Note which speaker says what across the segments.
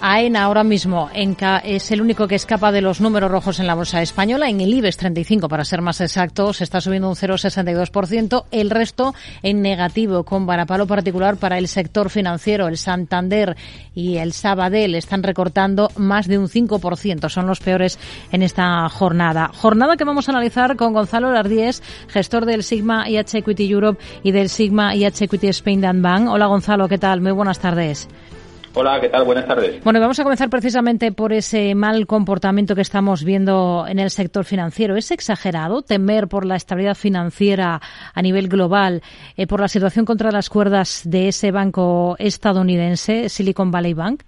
Speaker 1: AENA ahora mismo es el único que escapa de los números rojos en la bolsa española. En el IBEX 35, para ser más exactos, está subiendo un 0,62%. El resto en negativo, con varapalo particular para el sector financiero. El Santander y el Sabadell están recortando más de un 5%. Son los peores en esta jornada. Jornada que vamos a analizar con Gonzalo Lardies, gestor del Sigma IH Equity Europe y del Sigma IH Equity Spain Dan Bank. Hola Gonzalo, ¿qué tal? Muy buenas tardes.
Speaker 2: Hola, ¿qué tal? Buenas tardes.
Speaker 1: Bueno, vamos a comenzar precisamente por ese mal comportamiento que estamos viendo en el sector financiero. ¿Es exagerado temer por la estabilidad financiera a nivel global, eh, por la situación contra las cuerdas de ese banco estadounidense, Silicon Valley Bank?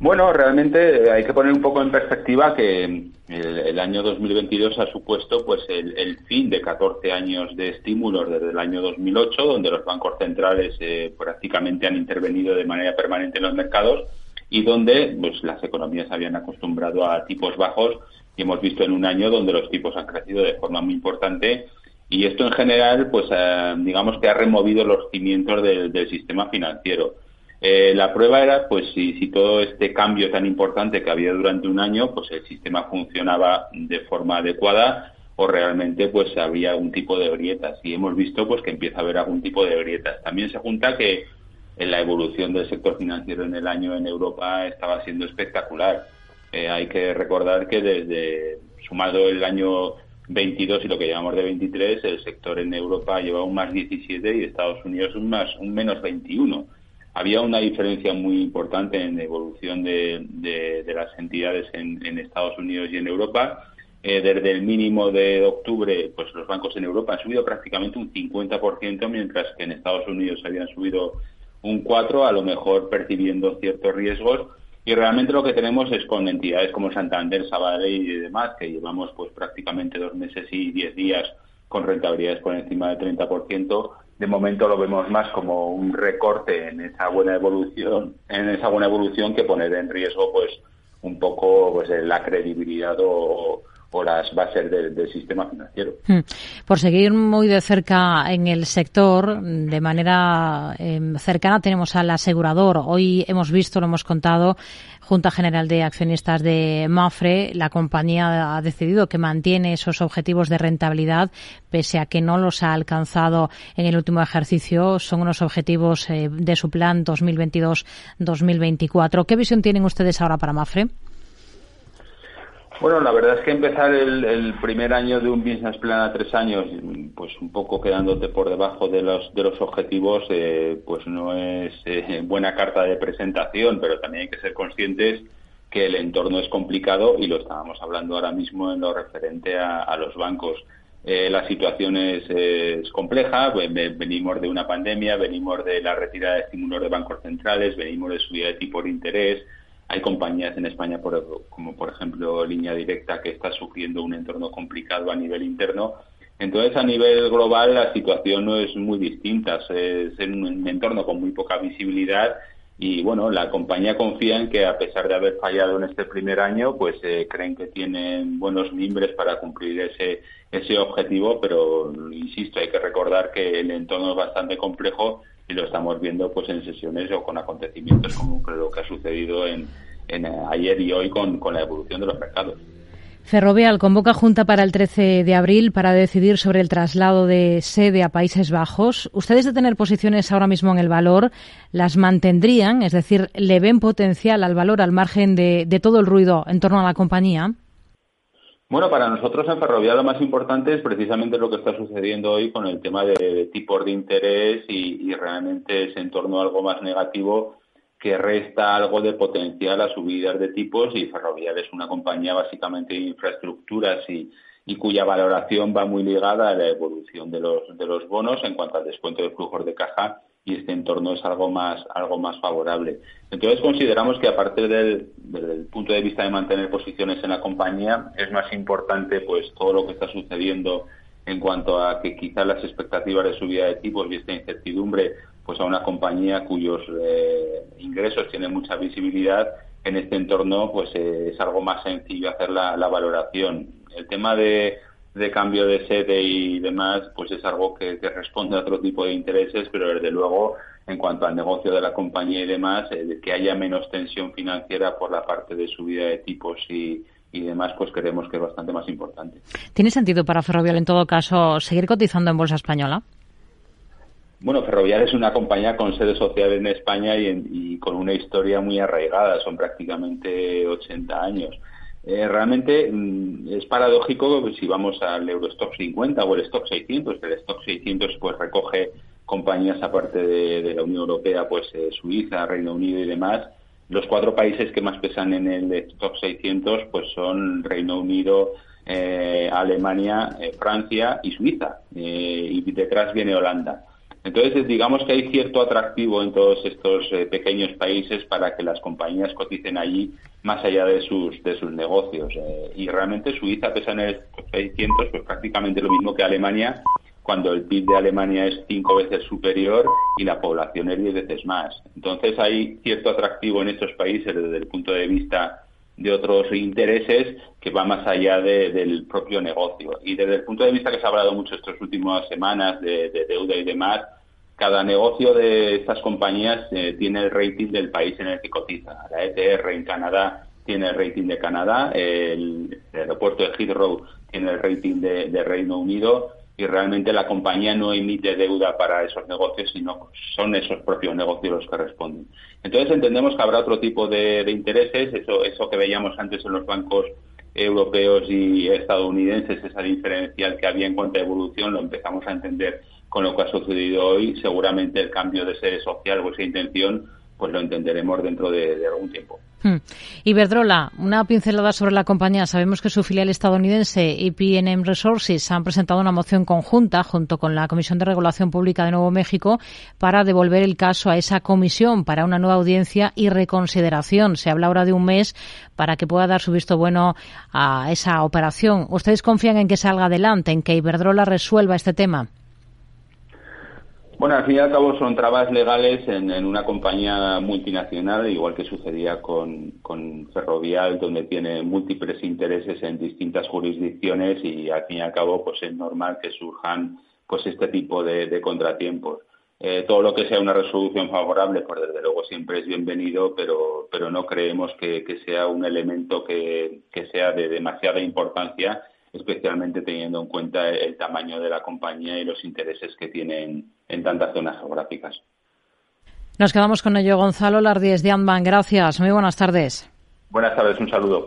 Speaker 2: Bueno, realmente hay que poner un poco en perspectiva que el, año 2022 ha supuesto pues el, fin de 14 años de estímulos desde el año 2008, donde los bancos centrales eh, prácticamente han intervenido de manera permanente en los mercados y donde pues las economías habían acostumbrado a tipos bajos y hemos visto en un año donde los tipos han crecido de forma muy importante y esto en general pues eh, digamos que ha removido los cimientos del sistema financiero. Eh, la prueba era, pues, si, si, todo este cambio tan importante que había durante un año, pues el sistema funcionaba de forma adecuada o realmente, pues, había algún tipo de grietas. Y hemos visto, pues, que empieza a haber algún tipo de grietas. También se junta que en la evolución del sector financiero en el año en Europa estaba siendo espectacular. Eh, hay que recordar que desde sumado el año 22 y lo que llamamos de 23, el sector en Europa lleva un más 17 y Estados Unidos un más un menos 21 había una diferencia muy importante en la evolución de, las entidades en, Estados Unidos y en Europa. Eh, desde el mínimo de octubre, pues los bancos en Europa han subido prácticamente un 50%, mientras que en Estados Unidos habían subido un 4%, a lo mejor percibiendo ciertos riesgos. Y realmente lo que tenemos es con entidades como Santander, Sabadell y demás, que llevamos pues prácticamente dos meses y diez días con rentabilidades por encima del 30%, de momento lo vemos más como un recorte en esa buena evolución, en esa buena evolución que poner en riesgo pues un poco pues la credibilidad o, las bases del, sistema financiero. Hmm.
Speaker 1: Por seguir muy de cerca en el sector, de manera em, cercana tenemos al asegurador. Hoy hemos visto, lo hemos contado, Junta General de Accionistas de Mafre, la compañía ha decidido que mantiene esos objetivos de rentabilidad, pese a que no los ha alcanzado en el último ejercicio. Son unos objetivos eh, de su plan 2022-2024. ¿Qué visión tienen ustedes ahora para Mafre?
Speaker 2: Bueno, la verdad es que empezar el, primer año de un business plan a tres años, pues un poco quedándote por debajo de los de los objetivos, eh, pues no es eh, buena carta de presentación, pero también hay que ser conscientes que el entorno es complicado y lo estábamos hablando ahora mismo en lo referente a, los bancos. Eh, la situación es, compleja, venimos de una pandemia, venimos de la retirada de estímulos de bancos centrales, venimos de subida de tipo de interés, hay compañías en España, como por ejemplo Línea Directa, que está sufriendo un entorno complicado a nivel interno. Entonces, a nivel global, la situación no es muy distinta. Es en un entorno con muy poca visibilidad y, bueno, la compañía confía en que, a pesar de haber fallado en este primer año, pues eh, creen que tienen buenos mimbres para cumplir ese, ese objetivo, pero, insisto, hay que recordar que el entorno es bastante complejo y lo estamos viendo pues en sesiones o con acontecimientos como lo que ha sucedido en, eh, ayer y hoy con, con la evolución de los mercados.
Speaker 1: Ferrovial convoca junta para el 13 de abril para decidir sobre el traslado de sede a Países Bajos. Ustedes de tener posiciones ahora mismo en el valor, ¿las mantendrían? Es decir, ¿le ven potencial al valor al margen de, de todo el ruido en torno a la compañía?
Speaker 2: Bueno, para nosotros en Ferrovial lo más importante es precisamente lo que está sucediendo hoy con el tema de, tipos de interés y, realmente es en torno a algo más negativo que resta algo de potencial a subidas de tipos y Ferrovial es una compañía básicamente de infraestructuras y, y cuya valoración va muy ligada a la evolución de los, de los bonos en cuanto al descuento de flujos de caja y este entorno es algo más algo más favorable. Entonces consideramos que a partir del, punto de vista de mantener posiciones en la compañía es más importante pues todo lo que está sucediendo en cuanto a que quizás las expectativas de subida de tipos y esta incertidumbre pues a una compañía cuyos eh, ingresos tienen mucha visibilidad en este entorno pues eh, es algo más sencillo hacer la valoración. El tema de de cambio de sede y demás, pues es algo que, responde a otro tipo de intereses, pero desde luego en cuanto al negocio de la compañía y demás, eh, que haya menos tensión financiera por la parte de subida de tipos y, y demás, pues creemos que es bastante más importante.
Speaker 1: ¿Tiene sentido para Ferrovial, en todo caso, seguir cotizando en Bolsa Española?
Speaker 2: Bueno, Ferrovial es una compañía con sede social en España y, con una historia muy arraigada, son prácticamente 80 años. Eh, realmente mm, es paradójico si vamos al Eurostock 50 o el Stock 600, el Stock 600 pues recoge compañías aparte de, la Unión Europea, pues eh, Suiza, Reino Unido y demás. Los cuatro países que más pesan en el Stock 600 pues son Reino Unido, eh, Alemania, Francia y Suiza. y detrás viene Holanda. Entonces, digamos que hay cierto atractivo en todos estos eh, pequeños países para que las compañías coticen allí más allá de sus, de sus negocios. Eh, y realmente Suiza pesa en el 600, pues prácticamente lo mismo que Alemania, cuando el PIB de Alemania es cinco veces superior y la población es diez veces más. Entonces hay cierto atractivo en estos países desde el punto de vista de otros intereses que va más allá del propio negocio. Y desde el punto de vista que se ha hablado mucho estas últimas semanas de, deuda y demás, cada negocio de estas compañías eh, tiene el rating del país en el que cotiza. La ETR en Canadá tiene el rating de Canadá, el, aeropuerto de Heathrow tiene el rating de Reino Unido y realmente la compañía no emite deuda para esos negocios, sino son esos propios negocios los que responden. Entonces entendemos que habrá otro tipo de, intereses, eso, eso que veíamos antes en los bancos europeos y estadounidenses, esa diferencial que había en cuanto a evolución, lo empezamos a entender con lo que ha sucedido hoy. Seguramente el cambio de sede social o esa intención pues lo entenderemos dentro de, algún tiempo. Hmm.
Speaker 1: Iberdrola, una pincelada sobre la compañía. Sabemos que su filial estadounidense EPNM Resources han presentado una moción conjunta junto con la Comisión de Regulación Pública de Nuevo México para devolver el caso a esa comisión para una nueva audiencia y reconsideración. Se habla ahora de un mes para que pueda dar su visto bueno a esa operación. ¿Ustedes confían en que salga adelante, en que Iberdrola resuelva este tema?
Speaker 2: Bueno, al fin y al cabo son trabas legales en, una compañía multinacional, igual que sucedía con, Ferrovial, donde tiene múltiples intereses en distintas jurisdicciones y al fin y al cabo pues es normal que surjan pues este tipo de, contratiempos. Eh, todo lo que sea una resolución favorable, pues desde luego siempre es bienvenido, pero, no creemos que, sea un elemento que sea de demasiada importancia especialmente teniendo en cuenta el tamaño de la compañía y los intereses que tienen en tantas zonas geográficas.
Speaker 1: Nos quedamos con ello, Gonzalo Lardíez de Anban. Gracias. Muy buenas tardes.
Speaker 2: Buenas tardes, un saludo.